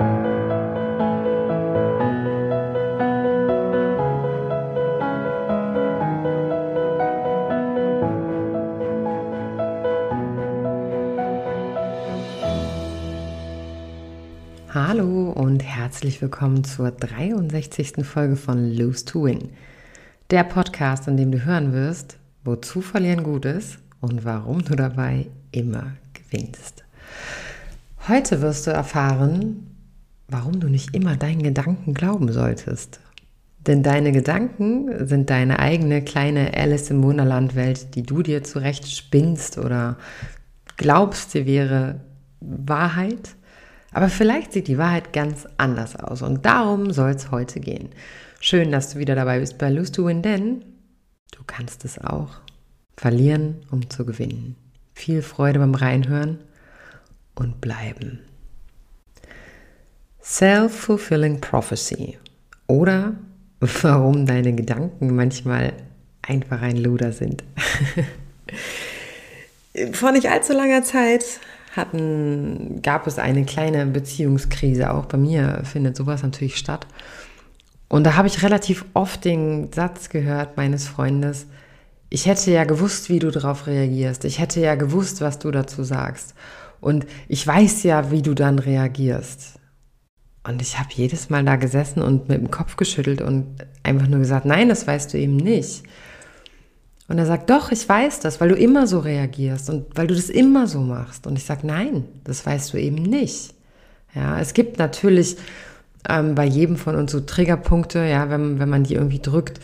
Hallo und herzlich willkommen zur 63. Folge von Lose to Win. Der Podcast, in dem du hören wirst, wozu verlieren gut ist und warum du dabei immer gewinnst. Heute wirst du erfahren, warum du nicht immer deinen Gedanken glauben solltest. Denn deine Gedanken sind deine eigene kleine Alice im Wunderland Welt, die du dir zurecht spinnst oder glaubst, sie wäre Wahrheit aber vielleicht sieht die Wahrheit ganz anders aus und darum soll es heute gehen. Schön, dass du wieder dabei bist bei Lose to Win, denn du kannst es auch. Verlieren, um zu gewinnen. Viel Freude beim Reinhören und bleiben. Self-fulfilling prophecy oder warum deine Gedanken manchmal einfach ein Luder sind. Vor nicht allzu langer Zeit hatten, gab es eine kleine Beziehungskrise. Auch bei mir findet sowas natürlich statt. Und da habe ich relativ oft den Satz gehört meines Freundes, ich hätte ja gewusst, wie du darauf reagierst. Ich hätte ja gewusst, was du dazu sagst. Und ich weiß ja, wie du dann reagierst. Und ich habe jedes Mal da gesessen und mit dem Kopf geschüttelt und einfach nur gesagt, nein, das weißt du eben nicht. Und er sagt, doch, ich weiß das, weil du immer so reagierst und weil du das immer so machst. Und ich sage, nein, das weißt du eben nicht. Ja, es gibt natürlich ähm, bei jedem von uns so Triggerpunkte, ja, wenn, wenn man die irgendwie drückt,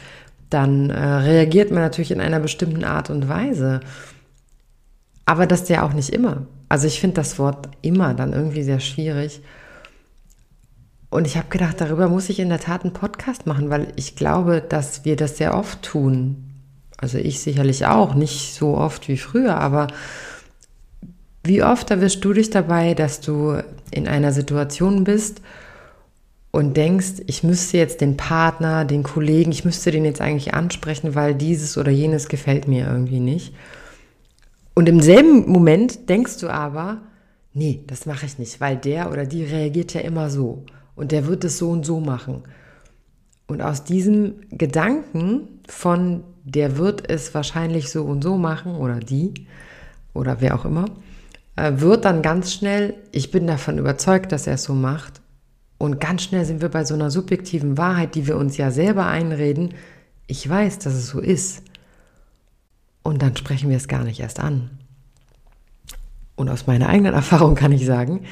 dann äh, reagiert man natürlich in einer bestimmten Art und Weise. Aber das ja auch nicht immer. Also ich finde das Wort immer dann irgendwie sehr schwierig. Und ich habe gedacht, darüber muss ich in der Tat einen Podcast machen, weil ich glaube, dass wir das sehr oft tun, also ich sicherlich auch, nicht so oft wie früher, aber wie oft erwischst du dich dabei, dass du in einer Situation bist und denkst, ich müsste jetzt den Partner, den Kollegen, ich müsste den jetzt eigentlich ansprechen, weil dieses oder jenes gefällt mir irgendwie nicht. Und im selben Moment denkst du aber, nee, das mache ich nicht, weil der oder die reagiert ja immer so und der wird es so und so machen. Und aus diesem Gedanken von der wird es wahrscheinlich so und so machen oder die oder wer auch immer, äh, wird dann ganz schnell, ich bin davon überzeugt, dass er es so macht. Und ganz schnell sind wir bei so einer subjektiven Wahrheit, die wir uns ja selber einreden. Ich weiß, dass es so ist. Und dann sprechen wir es gar nicht erst an. Und aus meiner eigenen Erfahrung kann ich sagen,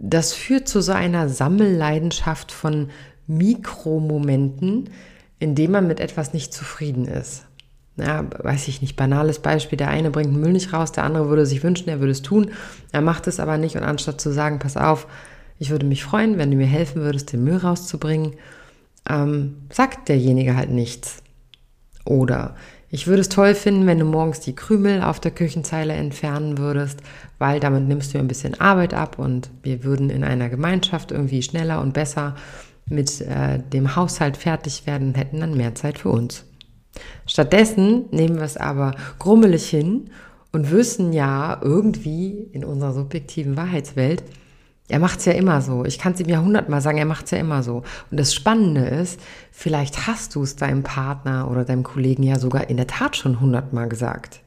das führt zu so einer Sammelleidenschaft von Mikromomenten, indem man mit etwas nicht zufrieden ist. Ja, weiß ich nicht, banales Beispiel, der eine bringt Müll nicht raus, der andere würde sich wünschen, er würde es tun, er macht es aber nicht und anstatt zu sagen, pass auf, ich würde mich freuen, wenn du mir helfen würdest, den Müll rauszubringen, ähm, sagt derjenige halt nichts. Oder ich würde es toll finden, wenn du morgens die Krümel auf der Küchenzeile entfernen würdest, weil damit nimmst du ein bisschen Arbeit ab und wir würden in einer Gemeinschaft irgendwie schneller und besser mit äh, dem Haushalt fertig werden und hätten dann mehr Zeit für uns. Stattdessen nehmen wir es aber grummelig hin und wissen ja irgendwie in unserer subjektiven Wahrheitswelt, er macht es ja immer so. Ich kann es ihm ja hundertmal sagen, er macht es ja immer so. Und das Spannende ist, vielleicht hast du es deinem Partner oder deinem Kollegen ja sogar in der Tat schon hundertmal gesagt.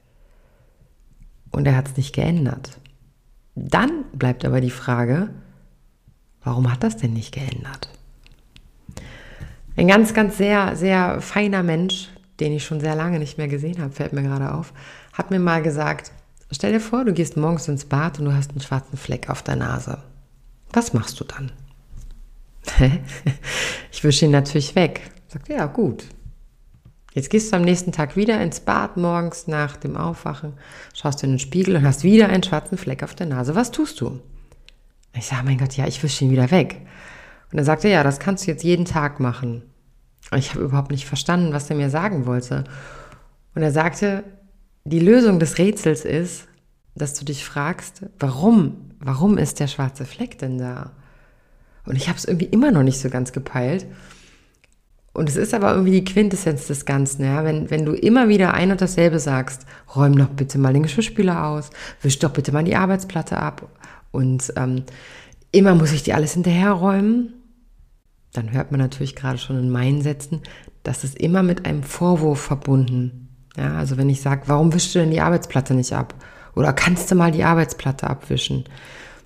Und er hat es nicht geändert. Dann bleibt aber die Frage, warum hat das denn nicht geändert? Ein ganz, ganz sehr, sehr feiner Mensch, den ich schon sehr lange nicht mehr gesehen habe, fällt mir gerade auf, hat mir mal gesagt, stell dir vor, du gehst morgens ins Bad und du hast einen schwarzen Fleck auf der Nase. Was machst du dann? ich wische ihn natürlich weg. Sagt, ja, gut. Jetzt gehst du am nächsten Tag wieder ins Bad morgens nach dem Aufwachen, schaust du in den Spiegel und hast wieder einen schwarzen Fleck auf der Nase. Was tust du? Ich sage, mein Gott, ja, ich wische ihn wieder weg. Und er sagte, ja, das kannst du jetzt jeden Tag machen. Und ich habe überhaupt nicht verstanden, was er mir sagen wollte. Und er sagte, die Lösung des Rätsels ist, dass du dich fragst, warum, warum ist der schwarze Fleck denn da? Und ich habe es irgendwie immer noch nicht so ganz gepeilt. Und es ist aber irgendwie die Quintessenz des Ganzen, ja. Wenn, wenn du immer wieder ein und dasselbe sagst, räum doch bitte mal den Geschirrspüler aus, wisch doch bitte mal die Arbeitsplatte ab und ähm, immer muss ich dir alles hinterherräumen, dann hört man natürlich gerade schon in meinen Sätzen, das ist immer mit einem Vorwurf verbunden. Ja, also wenn ich sage, warum wischst du denn die Arbeitsplatte nicht ab? Oder kannst du mal die Arbeitsplatte abwischen?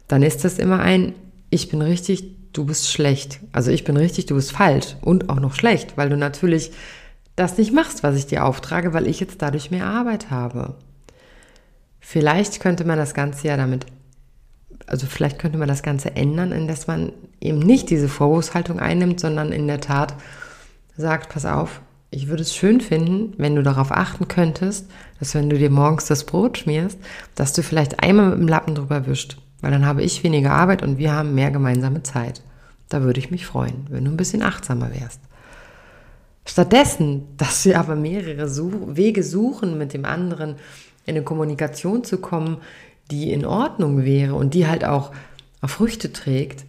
Dann ist das immer ein, ich bin richtig, du bist schlecht. Also ich bin richtig, du bist falsch und auch noch schlecht, weil du natürlich das nicht machst, was ich dir auftrage, weil ich jetzt dadurch mehr Arbeit habe. Vielleicht könnte man das Ganze ja damit also vielleicht könnte man das Ganze ändern, indem man eben nicht diese Vorwurfshaltung einnimmt, sondern in der Tat sagt, pass auf, ich würde es schön finden, wenn du darauf achten könntest, dass wenn du dir morgens das Brot schmierst, dass du vielleicht einmal mit dem Lappen drüber wischt, weil dann habe ich weniger Arbeit und wir haben mehr gemeinsame Zeit. Da würde ich mich freuen, wenn du ein bisschen achtsamer wärst. Stattdessen, dass wir aber mehrere Wege suchen, mit dem anderen in eine Kommunikation zu kommen, die in Ordnung wäre und die halt auch Früchte trägt,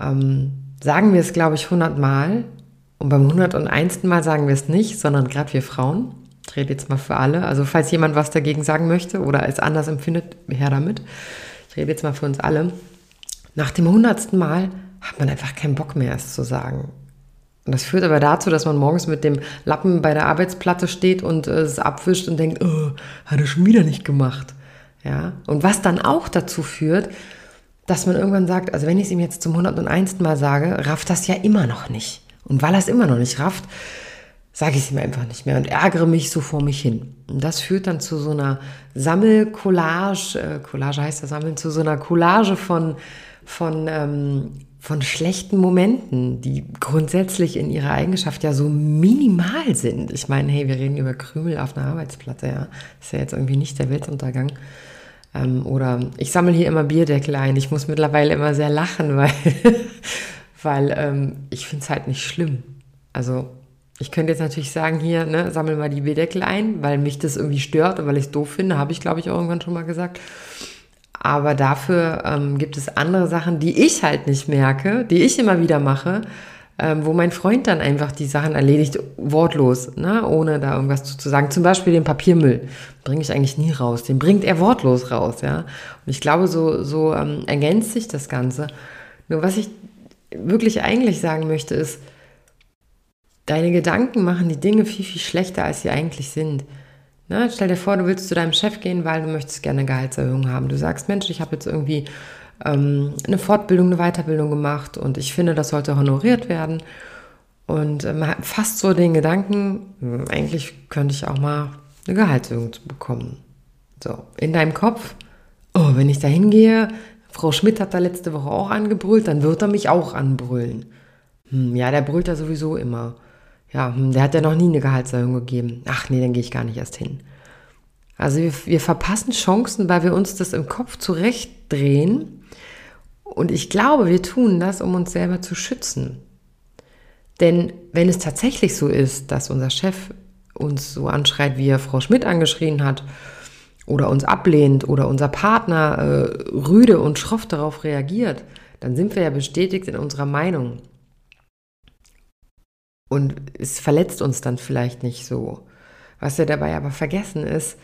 ähm, sagen wir es, glaube ich, hundertmal. Und beim 101. Mal sagen wir es nicht, sondern gerade wir Frauen. Ich rede jetzt mal für alle. Also falls jemand was dagegen sagen möchte oder es anders empfindet, her damit. Ich rede jetzt mal für uns alle. Nach dem 100. Mal hat man einfach keinen Bock mehr, es zu sagen. Und das führt aber dazu, dass man morgens mit dem Lappen bei der Arbeitsplatte steht und es abwischt und denkt, oh, hat er schon wieder nicht gemacht. Ja, und was dann auch dazu führt, dass man irgendwann sagt, also wenn ich es ihm jetzt zum 101. Mal sage, rafft das ja immer noch nicht. Und weil er es immer noch nicht rafft, sage ich es ihm einfach nicht mehr und ärgere mich so vor mich hin. Und das führt dann zu so einer Sammelcollage, äh, Collage heißt das Sammeln, zu so einer Collage von, von, ähm, von schlechten Momenten, die grundsätzlich in ihrer Eigenschaft ja so minimal sind. Ich meine, hey, wir reden über Krümel auf einer Arbeitsplatte, ja. Ist ja jetzt irgendwie nicht der Weltuntergang. Ähm, oder ich sammle hier immer Bierdeckel ein. Ich muss mittlerweile immer sehr lachen, weil, weil ähm, ich finde es halt nicht schlimm. Also ich könnte jetzt natürlich sagen, hier, ne, sammel mal die Bierdeckel ein, weil mich das irgendwie stört und weil ich es doof finde, habe ich, glaube ich, auch irgendwann schon mal gesagt. Aber dafür ähm, gibt es andere Sachen, die ich halt nicht merke, die ich immer wieder mache, ähm, wo mein Freund dann einfach die Sachen erledigt, wortlos, ne, ohne da irgendwas zu, zu sagen. Zum Beispiel den Papiermüll bringe ich eigentlich nie raus, den bringt er wortlos raus, ja. Und ich glaube, so, so ähm, ergänzt sich das Ganze. Nur was ich wirklich eigentlich sagen möchte, ist, deine Gedanken machen die Dinge viel, viel schlechter, als sie eigentlich sind. Ne? Stell dir vor, du willst zu deinem Chef gehen, weil du möchtest gerne eine Gehaltserhöhung haben. Du sagst, Mensch, ich habe jetzt irgendwie ähm, eine Fortbildung, eine Weiterbildung gemacht und ich finde, das sollte honoriert werden. Und man ähm, hat fast so den Gedanken, hm, eigentlich könnte ich auch mal eine Gehaltserhöhung bekommen. So, in deinem Kopf, oh, wenn ich da hingehe, Frau Schmidt hat da letzte Woche auch angebrüllt, dann wird er mich auch anbrüllen. Hm, ja, der brüllt ja sowieso immer. Ja, hm, der hat ja noch nie eine Gehaltserhöhung gegeben. Ach nee, dann gehe ich gar nicht erst hin. Also wir, wir verpassen Chancen, weil wir uns das im Kopf zurechtdrehen und ich glaube, wir tun das, um uns selber zu schützen. Denn wenn es tatsächlich so ist, dass unser Chef uns so anschreit, wie er Frau Schmidt angeschrien hat, oder uns ablehnt, oder unser Partner äh, rüde und schroff darauf reagiert, dann sind wir ja bestätigt in unserer Meinung. Und es verletzt uns dann vielleicht nicht so. Was wir dabei aber vergessen ist,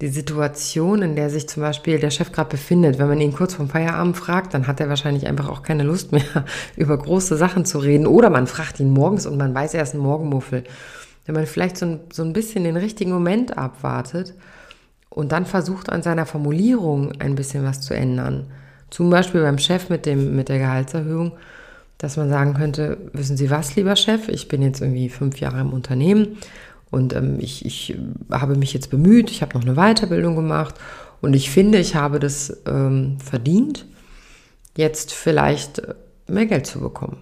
die Situation, in der sich zum Beispiel der Chef gerade befindet. Wenn man ihn kurz vorm Feierabend fragt, dann hat er wahrscheinlich einfach auch keine Lust mehr, über große Sachen zu reden. Oder man fragt ihn morgens und man weiß, er ist ein Morgenmuffel. Wenn man vielleicht so ein, so ein bisschen den richtigen Moment abwartet und dann versucht, an seiner Formulierung ein bisschen was zu ändern. Zum Beispiel beim Chef mit, dem, mit der Gehaltserhöhung, dass man sagen könnte, wissen Sie was, lieber Chef, ich bin jetzt irgendwie fünf Jahre im Unternehmen und ähm, ich, ich habe mich jetzt bemüht, ich habe noch eine Weiterbildung gemacht und ich finde, ich habe das ähm, verdient, jetzt vielleicht mehr Geld zu bekommen.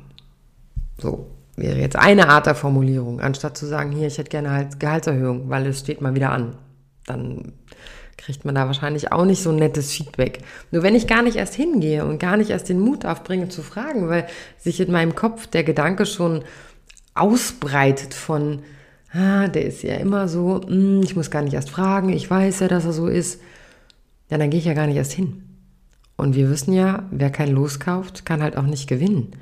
So wäre jetzt eine Art der Formulierung, anstatt zu sagen, hier, ich hätte gerne halt Gehaltserhöhung, weil es steht mal wieder an. Dann kriegt man da wahrscheinlich auch nicht so ein nettes Feedback. Nur wenn ich gar nicht erst hingehe und gar nicht erst den Mut aufbringe zu fragen, weil sich in meinem Kopf der Gedanke schon ausbreitet von, ah, der ist ja immer so, hm, ich muss gar nicht erst fragen, ich weiß ja, dass er so ist, ja, dann gehe ich ja gar nicht erst hin. Und wir wissen ja, wer kein Los kauft, kann halt auch nicht gewinnen.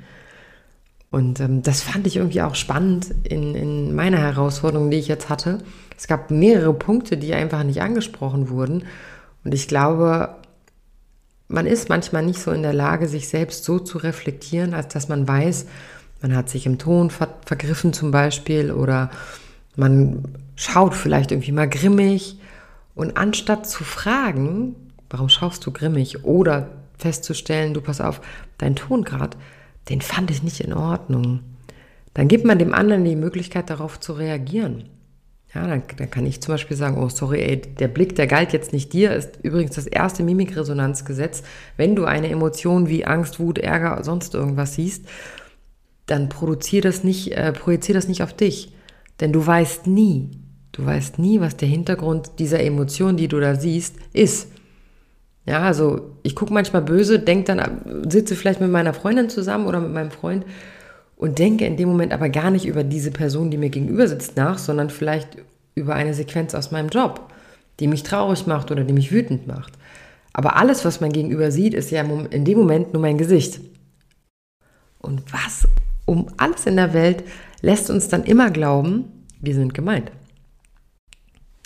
Und ähm, das fand ich irgendwie auch spannend in, in meiner Herausforderung, die ich jetzt hatte. Es gab mehrere Punkte, die einfach nicht angesprochen wurden. Und ich glaube, man ist manchmal nicht so in der Lage, sich selbst so zu reflektieren, als dass man weiß, man hat sich im Ton ver vergriffen zum Beispiel oder man schaut vielleicht irgendwie mal grimmig und anstatt zu fragen, warum schaust du grimmig oder festzustellen, du pass auf, dein Ton gerade, den fand ich nicht in Ordnung, dann gibt man dem anderen die Möglichkeit darauf zu reagieren. Ja, dann, dann, kann ich zum Beispiel sagen, oh sorry, ey, der Blick, der galt jetzt nicht dir, ist übrigens das erste Mimikresonanzgesetz. Wenn du eine Emotion wie Angst, Wut, Ärger, sonst irgendwas siehst, dann produzier das äh, projizier das nicht auf dich. Denn du weißt nie, du weißt nie, was der Hintergrund dieser Emotion, die du da siehst, ist. Ja, also ich gucke manchmal böse, denk dann, sitze vielleicht mit meiner Freundin zusammen oder mit meinem Freund und denke in dem Moment aber gar nicht über diese Person, die mir gegenüber sitzt, nach, sondern vielleicht über eine Sequenz aus meinem Job, die mich traurig macht oder die mich wütend macht. Aber alles, was mein Gegenüber sieht, ist ja in dem Moment nur mein Gesicht. Und was um alles in der Welt lässt uns dann immer glauben, wir sind gemeint.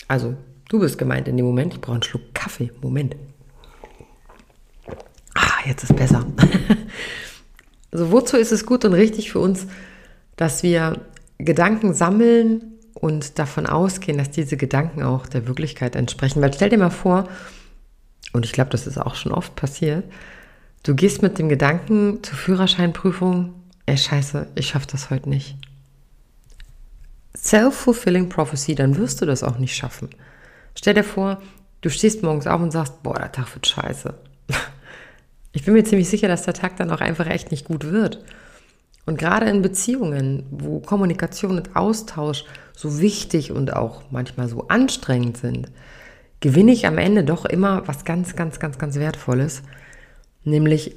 Also, du bist gemeint in dem Moment. Ich brauche einen Schluck Kaffee. Moment. Ah, jetzt ist besser. Also wozu ist es gut und richtig für uns, dass wir Gedanken sammeln und davon ausgehen, dass diese Gedanken auch der Wirklichkeit entsprechen? Weil stell dir mal vor, und ich glaube, das ist auch schon oft passiert, du gehst mit dem Gedanken zur Führerscheinprüfung, ey scheiße, ich schaffe das heute nicht. Self-fulfilling prophecy, dann wirst du das auch nicht schaffen. Stell dir vor, du stehst morgens auf und sagst, boah, der Tag wird scheiße. Ich bin mir ziemlich sicher, dass der Tag dann auch einfach echt nicht gut wird. Und gerade in Beziehungen, wo Kommunikation und Austausch so wichtig und auch manchmal so anstrengend sind, gewinne ich am Ende doch immer was ganz, ganz, ganz, ganz Wertvolles. Nämlich,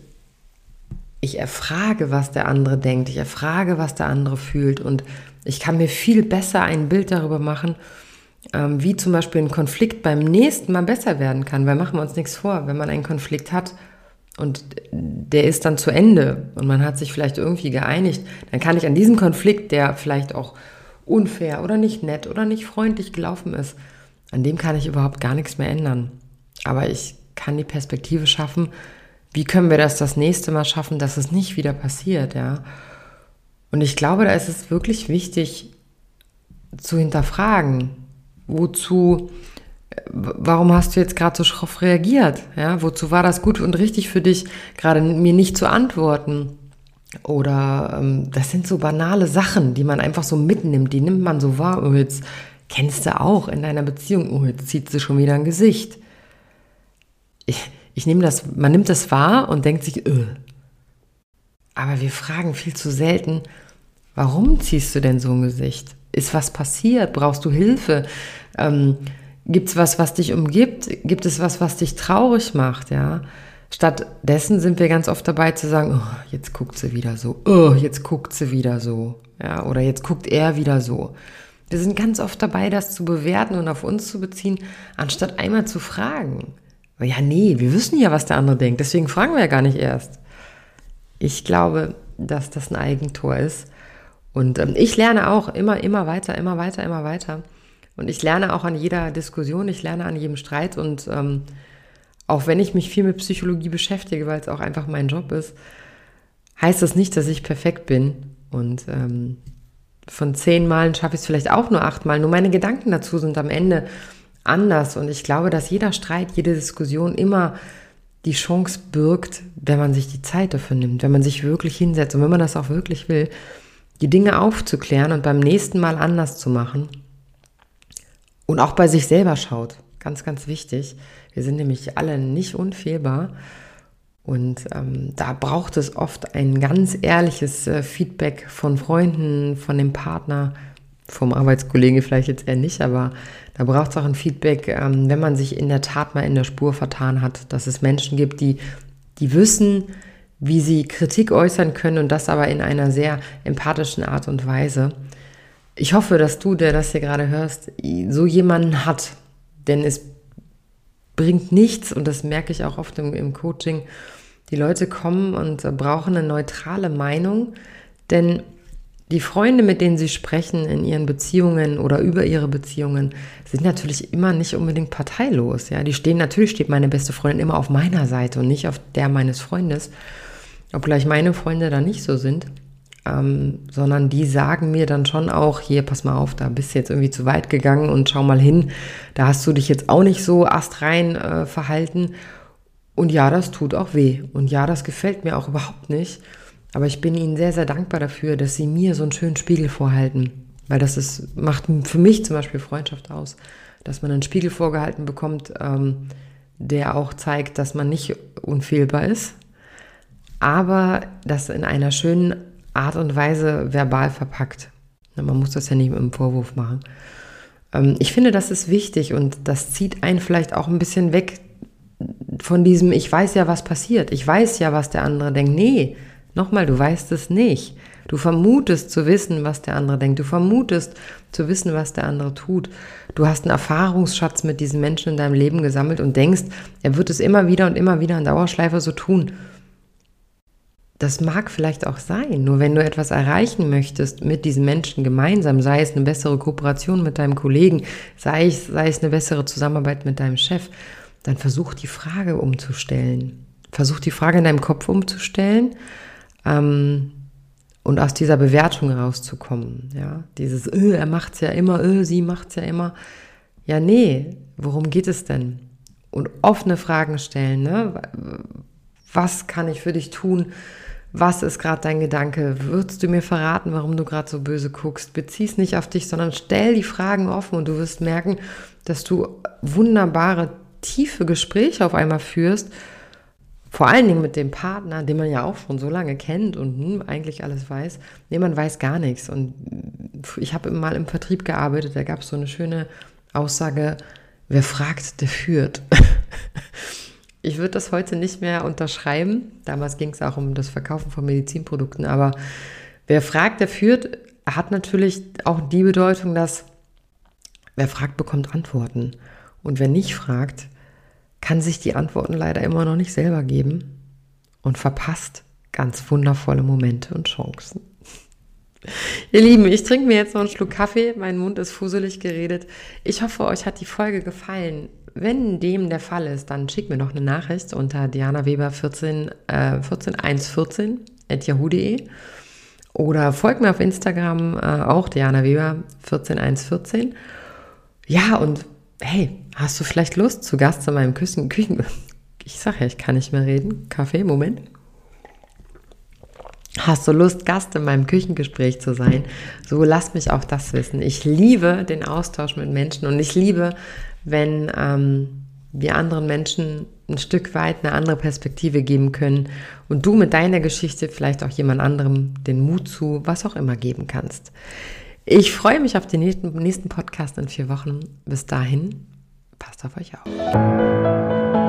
ich erfrage, was der andere denkt, ich erfrage, was der andere fühlt und ich kann mir viel besser ein Bild darüber machen, ähm, wie zum Beispiel ein Konflikt beim nächsten Mal besser werden kann. Weil machen wir uns nichts vor, wenn man einen Konflikt hat, und der ist dann zu Ende und man hat sich vielleicht irgendwie geeinigt, dann kann ich an diesem Konflikt, der vielleicht auch unfair oder nicht nett oder nicht freundlich gelaufen ist, an dem kann ich überhaupt gar nichts mehr ändern. Aber ich kann die Perspektive schaffen, wie können wir das das nächste Mal schaffen, dass es nicht wieder passiert, ja. Und ich glaube, da ist es wirklich wichtig zu hinterfragen, wozu warum hast du jetzt gerade so schroff reagiert? Ja, wozu war das gut und richtig für dich, gerade mir nicht zu antworten? Oder ähm, das sind so banale Sachen, die man einfach so mitnimmt, die nimmt man so wahr. Oh, jetzt kennst du auch in deiner Beziehung, oh, jetzt zieht sie schon wieder ein Gesicht. Ich, ich nehme das, man nimmt das wahr und denkt sich, öh. Aber wir fragen viel zu selten, warum ziehst du denn so ein Gesicht? Ist was passiert? Brauchst du Hilfe? Ähm, Gibt es was, was dich umgibt? Gibt es was, was dich traurig macht? Ja. Stattdessen sind wir ganz oft dabei zu sagen, oh, jetzt guckt sie wieder so, oh, jetzt guckt sie wieder so, ja, oder jetzt guckt er wieder so. Wir sind ganz oft dabei, das zu bewerten und auf uns zu beziehen, anstatt einmal zu fragen. Ja, nee, wir wissen ja, was der andere denkt, deswegen fragen wir ja gar nicht erst. Ich glaube, dass das ein Eigentor ist. Und ähm, ich lerne auch immer, immer weiter, immer weiter, immer weiter. Und ich lerne auch an jeder Diskussion, ich lerne an jedem Streit und ähm, auch wenn ich mich viel mit Psychologie beschäftige, weil es auch einfach mein Job ist, heißt das nicht, dass ich perfekt bin. Und ähm, von zehn Malen schaffe ich es vielleicht auch nur achtmal. Nur meine Gedanken dazu sind am Ende anders. Und ich glaube, dass jeder Streit, jede Diskussion immer die Chance birgt, wenn man sich die Zeit dafür nimmt, wenn man sich wirklich hinsetzt und wenn man das auch wirklich will, die Dinge aufzuklären und beim nächsten Mal anders zu machen und auch bei sich selber schaut. Ganz, ganz wichtig. Wir sind nämlich alle nicht unfehlbar. Und ähm, da braucht es oft ein ganz ehrliches äh, Feedback von Freunden, von dem Partner, vom Arbeitskollegen vielleicht jetzt eher nicht, aber da braucht es auch ein Feedback, ähm, wenn man sich in der Tat mal in der Spur vertan hat, dass es Menschen gibt, die, die wissen, wie sie Kritik äußern können und das aber in einer sehr empathischen Art und Weise. Ich hoffe, dass du, der das hier gerade hörst, so jemanden hat. Denn es bringt nichts, und das merke ich auch oft im, im Coaching, die Leute kommen und brauchen eine neutrale Meinung, denn Die Freunde, mit denen sie sprechen in ihren Beziehungen oder über ihre Beziehungen, sind natürlich immer nicht unbedingt parteilos. Ja, die stehen natürlich steht meine beste Freundin immer auf meiner Seite und nicht auf der meines Freundes, obgleich meine Freunde da nicht so sind, ähm, sondern die sagen mir dann schon auch, hier, pass mal auf, da bist du jetzt irgendwie zu weit gegangen und schau mal hin, da hast du dich jetzt auch nicht so astrein äh, verhalten. Und ja, das tut auch weh. Und ja, das gefällt mir auch überhaupt nicht. Aber ich bin ihnen sehr, sehr dankbar dafür, dass sie mir so einen schönen Spiegel vorhalten. Weil das ist, macht für mich zum Beispiel Freundschaft aus, dass man einen Spiegel vorgehalten bekommt, ähm, der auch zeigt, dass man nicht unfehlbar ist, aber das in einer schönen Art und Weise verbal verpackt. Man muss das ja nicht mit einem Vorwurf machen. Ähm, ich finde, das ist wichtig und das zieht einen vielleicht auch ein bisschen weg von diesem, ich weiß ja, was passiert, ich weiß ja, was der andere denkt. Nee, Nochmal, du weißt es nicht. Du vermutest zu wissen, was der andere denkt. Du vermutest zu wissen, was der andere tut. Du hast einen Erfahrungsschatz mit diesen Menschen in deinem Leben gesammelt und denkst, er wird es immer wieder und immer wieder in Dauerschleife so tun. Das mag vielleicht auch sein, nur wenn du etwas erreichen möchtest mit diesen Menschen gemeinsam, sei es eine bessere Kooperation mit deinem Kollegen, sei es, sei es eine bessere Zusammenarbeit mit deinem Chef, dann versuch die Frage umzustellen. Versuch die Frage in deinem Kopf umzustellen ähm, und aus dieser Bewertung rauszukommen. Ja, dieses, öh, er macht's ja immer, öh, sie macht's ja immer. Ja, nee, worum geht es denn? Und offene Fragen stellen. Ne? Was kann ich für dich tun? Was ist gerade dein Gedanke? Würdest du mir verraten, warum du gerade so böse guckst? Bezieh es nicht auf dich, sondern stell die Fragen offen und du wirst merken, dass du wunderbare, tiefe Gespräche auf einmal führst vor allen Dingen mit dem Partner, den man ja auch schon so lange kennt und hm, eigentlich alles weiß. Nee, man weiß gar nichts. Und ich habe mal im Vertrieb gearbeitet, da gab es so eine schöne Aussage, wer fragt, der führt. ich würde das heute nicht mehr unterschreiben. Damals ging es auch um das Verkaufen von Medizinprodukten, aber wer fragt, der führt, hat natürlich auch die Bedeutung, dass wer fragt, bekommt Antworten. Und wer nicht fragt, kann sich die Antworten leider immer noch nicht selber geben und verpasst ganz wundervolle Momente und Chancen. Ihr Lieben, ich trinke mir jetzt noch einen Schluck Kaffee, mein Mund ist fuselig geredet. Ich hoffe, euch hat die Folge gefallen. Wenn dem der Fall ist, dann schickt mir noch eine Nachricht unter dianaweber14 äh, 14114 at oder folgt mir auf Instagram äh, auch Diana Weber 14114. Ja, und hey, hast du vielleicht Lust, zu Gast in meinem Küchen, Küchen, ich sage ja, ich kann nicht mehr reden, Kaffee, Moment. Hast du Lust, Gast in meinem Küchengespräch zu sein? So lass mich auch das wissen. Ich liebe den Austausch mit Menschen und ich liebe, wenn ähm, wir anderen Menschen ein Stück weit eine andere Perspektive geben können und du mit deiner Geschichte vielleicht auch jemand anderem den Mut zu, was auch immer geben kannst. Ich freue mich auf den nächsten, nächsten Podcast in vier Wochen. Bis dahin, passt auf euch auf.